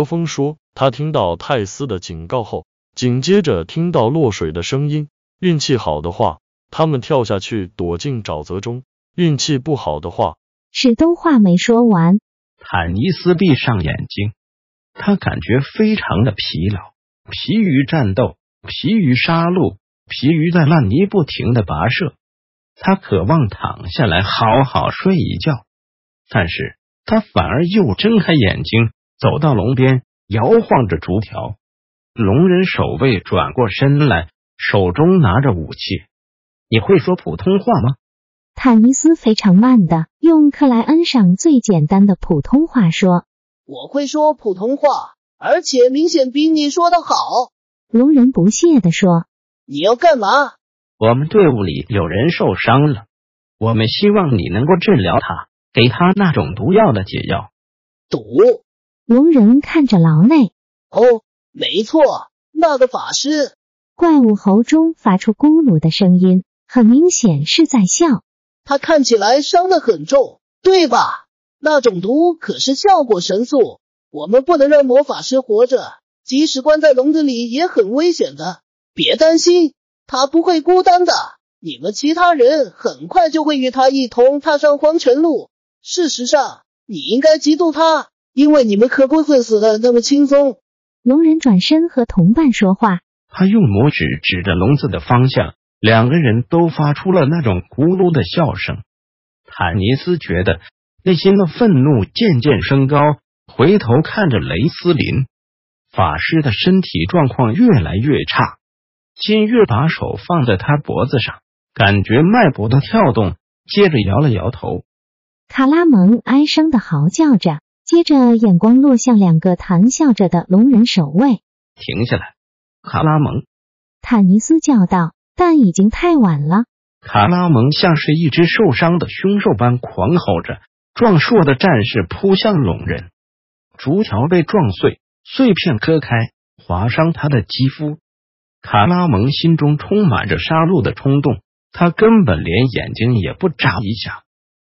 何风说，他听到泰斯的警告后，紧接着听到落水的声音。运气好的话，他们跳下去躲进沼泽中；运气不好的话，史东话没说完，坦尼斯闭上眼睛，他感觉非常的疲劳，疲于战斗，疲于杀戮，疲于在烂泥不停的跋涉。他渴望躺下来好好睡一觉，但是他反而又睁开眼睛。走到龙边，摇晃着竹条。龙人守卫转过身来，手中拿着武器。你会说普通话吗？坦尼斯非常慢的用克莱恩上最简单的普通话说：“我会说普通话，而且明显比你说的好。”龙人不屑的说：“你要干嘛？我们队伍里有人受伤了，我们希望你能够治疗他，给他那种毒药的解药。”毒。龙人看着牢内，哦，没错，那个法师。怪物喉中发出咕噜的声音，很明显是在笑。他看起来伤得很重，对吧？那种毒可是效果神速，我们不能让魔法师活着，即使关在笼子里也很危险的。别担心，他不会孤单的，你们其他人很快就会与他一同踏上黄泉路。事实上，你应该嫉妒他。因为你们可不会死的那么轻松。龙人转身和同伴说话，他用拇指指着笼子的方向，两个人都发出了那种咕噜的笑声。坦尼斯觉得内心的愤怒渐渐升高，回头看着雷斯林法师的身体状况越来越差。金月把手放在他脖子上，感觉脉搏的跳动，接着摇了摇头。卡拉蒙哀伤的嚎叫着。接着，眼光落向两个谈笑着的龙人守卫。停下来，卡拉蒙！坦尼斯叫道。但已经太晚了。卡拉蒙像是一只受伤的凶兽般狂吼着，壮硕的战士扑向龙人。竹条被撞碎，碎片割开，划伤他的肌肤。卡拉蒙心中充满着杀戮的冲动，他根本连眼睛也不眨一下。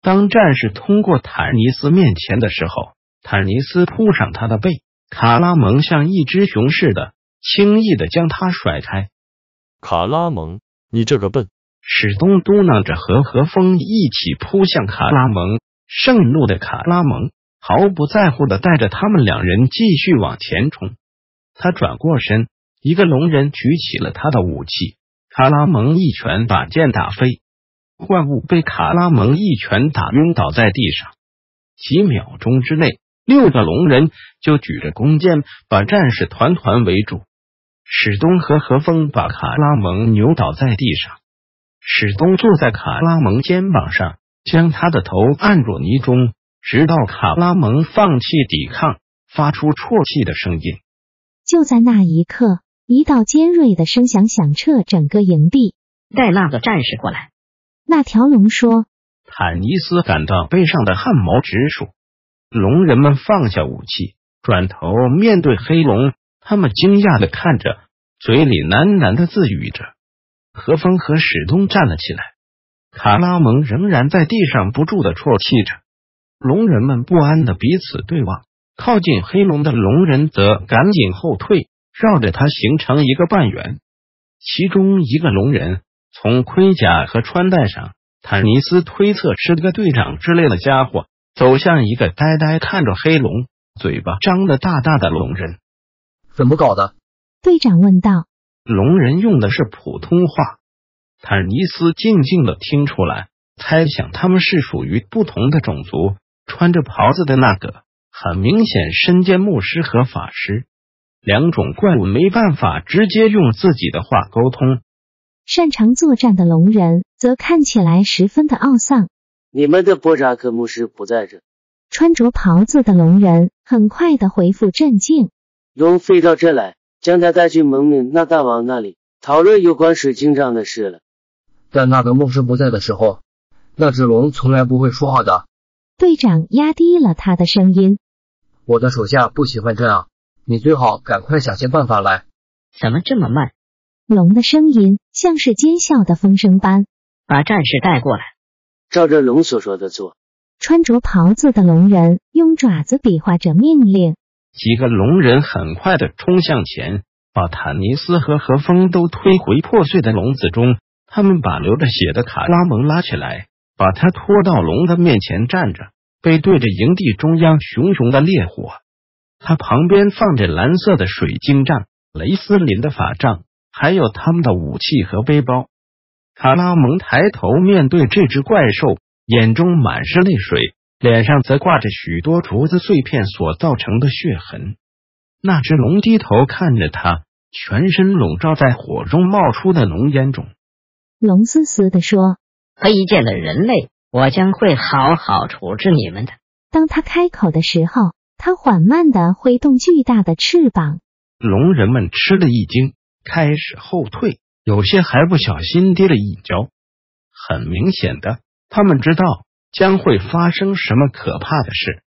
当战士通过坦尼斯面前的时候，坦尼斯扑上他的背，卡拉蒙像一只熊似的，轻易的将他甩开。卡拉蒙，你这个笨！史东嘟囔着，和和风一起扑向卡拉蒙。盛怒的卡拉蒙毫不在乎的带着他们两人继续往前冲。他转过身，一个龙人举起了他的武器，卡拉蒙一拳把剑打飞，怪物被卡拉蒙一拳打晕倒在地上。几秒钟之内。六个龙人就举着弓箭，把战士团团围住。史东和何风把卡拉蒙扭倒在地上，史东坐在卡拉蒙肩膀上，将他的头按入泥中，直到卡拉蒙放弃抵抗，发出啜泣的声音。就在那一刻，一道尖锐的声响响彻整个营地。带那个战士过来。那条龙说。坦尼斯感到背上的汗毛直竖。龙人们放下武器，转头面对黑龙，他们惊讶的看着，嘴里喃喃的自语着。何风和史东站了起来，卡拉蒙仍然在地上不住的啜泣着。龙人们不安的彼此对望，靠近黑龙的龙人则赶紧后退，绕着他形成一个半圆。其中一个龙人从盔甲和穿戴上，坦尼斯推测是个队长之类的家伙。走向一个呆呆看着黑龙、嘴巴张得大大的龙人，怎么搞的？队长问道。龙人用的是普通话，坦尼斯静静的听出来，猜想他们是属于不同的种族。穿着袍子的那个，很明显身兼牧师和法师。两种怪物没办法直接用自己的话沟通。擅长作战的龙人则看起来十分的懊丧。你们的波扎克牧师不在这，穿着袍子的龙人很快的恢复镇静。龙飞到这来，将他带去蒙面那大王那里，讨论有关水晶杖的事了。但那个牧师不在的时候，那只龙从来不会说话的。队长压低了他的声音。我的手下不喜欢这样，你最好赶快想些办法来。怎么这么慢？龙的声音像是尖啸的风声般。把战士带过来，照着龙所说的做。穿着袍子的龙人用爪子比划着命令。几个龙人很快的冲向前，把坦尼斯和何风都推回破碎的笼子中。他们把流着血的卡拉蒙拉起来，把他拖到龙的面前站着，背对着营地中央熊熊的烈火。他旁边放着蓝色的水晶杖、雷斯林的法杖，还有他们的武器和背包。卡拉蒙抬头面对这只怪兽，眼中满是泪水，脸上则挂着许多竹子碎片所造成的血痕。那只龙低头看着他，全身笼罩在火中冒出的浓烟中。龙嘶嘶的说：“卑贱的人类，我将会好好处置你们的。”当他开口的时候，他缓慢的挥动巨大的翅膀。龙人们吃了一惊，开始后退，有些还不小心跌了一跤。很明显的，他们知道将会发生什么可怕的事。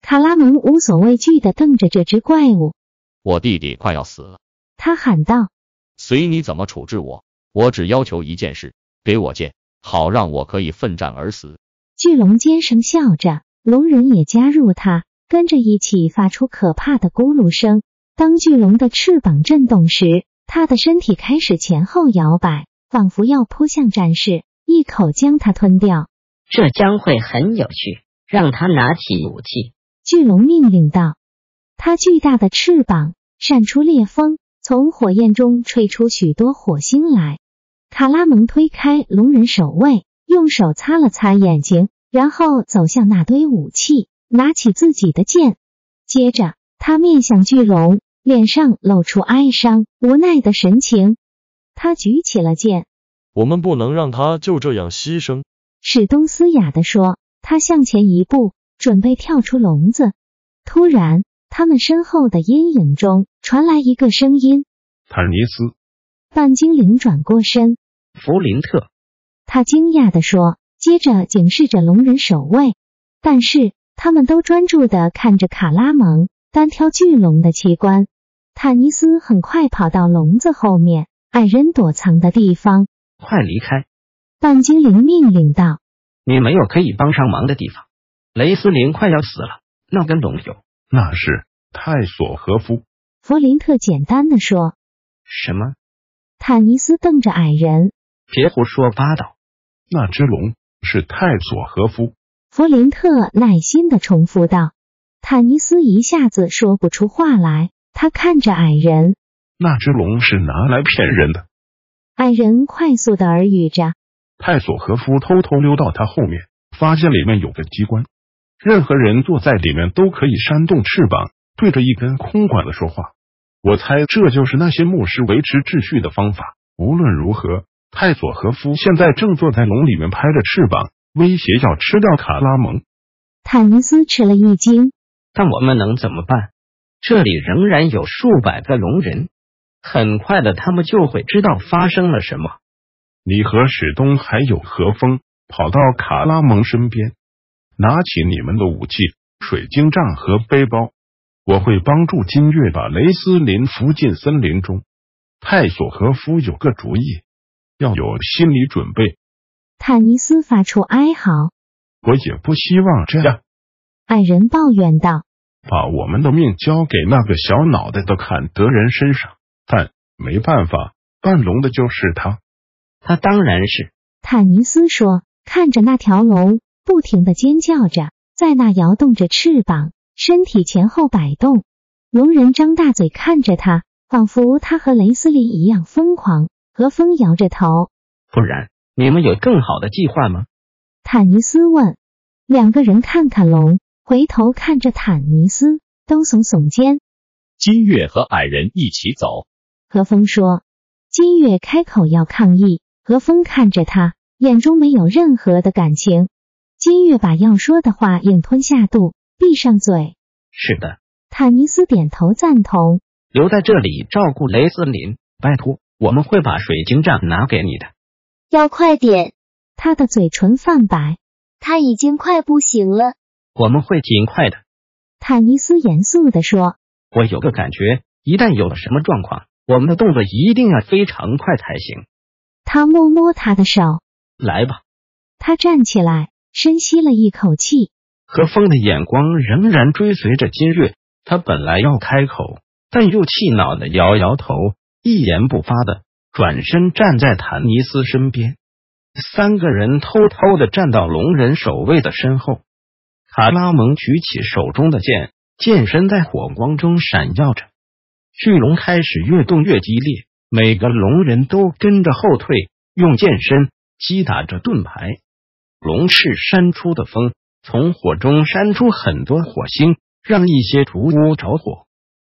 卡拉蒙无所畏惧的瞪着这只怪物。我弟弟快要死了，他喊道：“随你怎么处置我。”我只要求一件事，给我剑，好让我可以奋战而死。巨龙尖声笑着，龙人也加入他，跟着一起发出可怕的咕噜声。当巨龙的翅膀震动时，他的身体开始前后摇摆，仿佛要扑向战士，一口将他吞掉。这将会很有趣，让他拿起武器。巨龙命令道。他巨大的翅膀闪出烈风，从火焰中吹出许多火星来。卡拉蒙推开龙人守卫，用手擦了擦眼睛，然后走向那堆武器，拿起自己的剑。接着，他面向巨龙，脸上露出哀伤、无奈的神情。他举起了剑。我们不能让他就这样牺牲。史东斯哑的说。他向前一步，准备跳出笼子。突然，他们身后的阴影中传来一个声音：“坦尼斯。”半精灵转过身，弗林特，他惊讶的说，接着警示着龙人守卫。但是他们都专注的看着卡拉蒙单挑巨龙的奇观。坦尼斯很快跑到笼子后面，矮人躲藏的地方。快离开！半精灵命令道。你没有可以帮上忙的地方。雷斯林快要死了，那根龙有？那是泰索和夫。弗林特简单的说。什么？坦尼斯瞪着矮人，别胡说八道。那只龙是泰索和夫。弗林特耐心的重复道。坦尼斯一下子说不出话来，他看着矮人。那只龙是拿来骗人的。矮人快速的耳语着。泰索和夫偷偷溜到他后面，发现里面有个机关，任何人坐在里面都可以扇动翅膀，对着一根空管子说话。我猜这就是那些牧师维持秩序的方法。无论如何，泰索和夫现在正坐在笼里面拍着翅膀，威胁要吃掉卡拉蒙。坦尼斯吃了一惊。但我们能怎么办？这里仍然有数百个龙人，很快的，他们就会知道发生了什么。你和史东还有何风跑到卡拉蒙身边，拿起你们的武器——水晶杖和背包。我会帮助金月把雷斯林扶进森林中。泰索和夫有个主意，要有心理准备。坦尼斯发出哀嚎。我也不希望这样。矮人抱怨道：“把我们的命交给那个小脑袋的坎德人身上，但没办法，半龙的就是他。他当然是。”坦尼斯说，看着那条龙不停的尖叫着，在那摇动着翅膀。身体前后摆动，龙人张大嘴看着他，仿佛他和雷斯林一样疯狂。和风摇着头，不然你们有更好的计划吗？坦尼斯问。两个人看看龙，回头看着坦尼斯，都耸耸肩。金月和矮人一起走。何风说。金月开口要抗议，何风看着他，眼中没有任何的感情。金月把要说的话硬吞下肚。闭上嘴。是的，坦尼斯点头赞同。留在这里照顾雷斯林，拜托，我们会把水晶杖拿给你的。要快点，他的嘴唇泛白，他已经快不行了。我们会尽快的。坦尼斯严肃地说。我有个感觉，一旦有了什么状况，我们的动作一定要非常快才行。他摸摸他的手，来吧。他站起来，深吸了一口气。何风的眼光仍然追随着金瑞，他本来要开口，但又气恼的摇摇头，一言不发的转身站在坦尼斯身边。三个人偷偷的站到龙人守卫的身后。卡拉蒙举起手中的剑。剑身在火光中闪耀着，巨龙开始越动越激烈，每个龙人都跟着后退，用剑身击打着盾牌。龙翅扇出的风从火中扇出很多火星，让一些竹屋着火。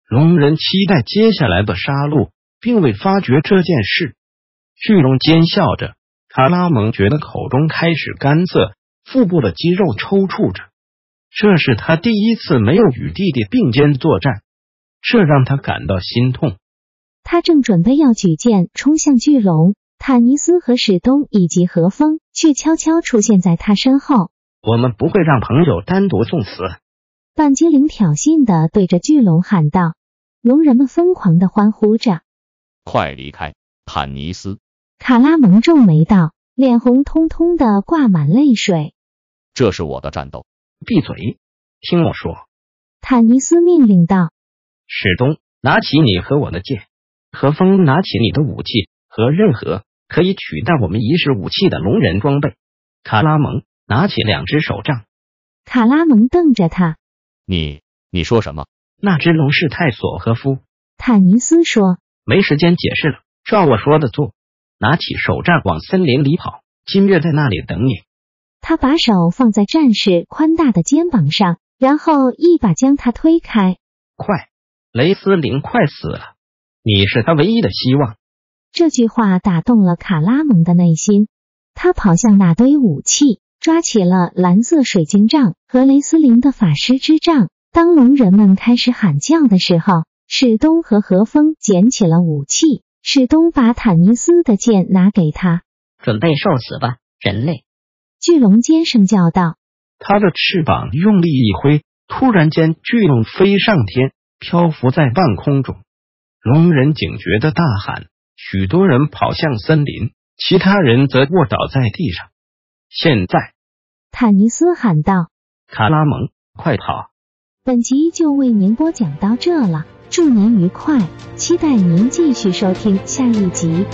龙人期待接下来的杀戮，并未发觉这件事。巨龙尖笑着，卡拉蒙觉得口中开始干涩，腹部的肌肉抽搐着。这是他第一次没有与弟弟并肩作战，这让他感到心痛。他正准备要举剑冲向巨龙，坦尼斯和史东以及何风却悄悄出现在他身后。我们不会让朋友单独送死。半精灵挑衅的对着巨龙喊道。龙人们疯狂的欢呼着：“快离开，坦尼斯！”卡拉蒙皱眉道，脸红彤彤的挂满泪水。这是我的战斗。闭嘴！听我说。坦尼斯命令道：“史东，拿起你和我的剑；何风，拿起你的武器和任何可以取代我们遗失武器的龙人装备。卡拉蒙，拿起两只手杖。”卡拉蒙瞪着他：“你，你说什么？”那只龙是泰索和夫。坦尼斯说：“没时间解释了，照我说的做。拿起手杖，往森林里跑。金月在那里等你。”他把手放在战士宽大的肩膀上，然后一把将他推开。快，雷斯林快死了！你是他唯一的希望。这句话打动了卡拉蒙的内心。他跑向那堆武器，抓起了蓝色水晶杖和雷斯林的法师之杖。当龙人们开始喊叫的时候，史东和何风捡起了武器。史东把坦尼斯的剑拿给他，准备受死吧，人类。巨龙尖声叫道：“他的翅膀用力一挥，突然间，巨龙飞上天，漂浮在半空中。龙人警觉的大喊，许多人跑向森林，其他人则卧倒在地上。现在，坦尼斯喊道：“卡拉蒙，快跑！”本集就为您播讲到这了，祝您愉快，期待您继续收听下一集。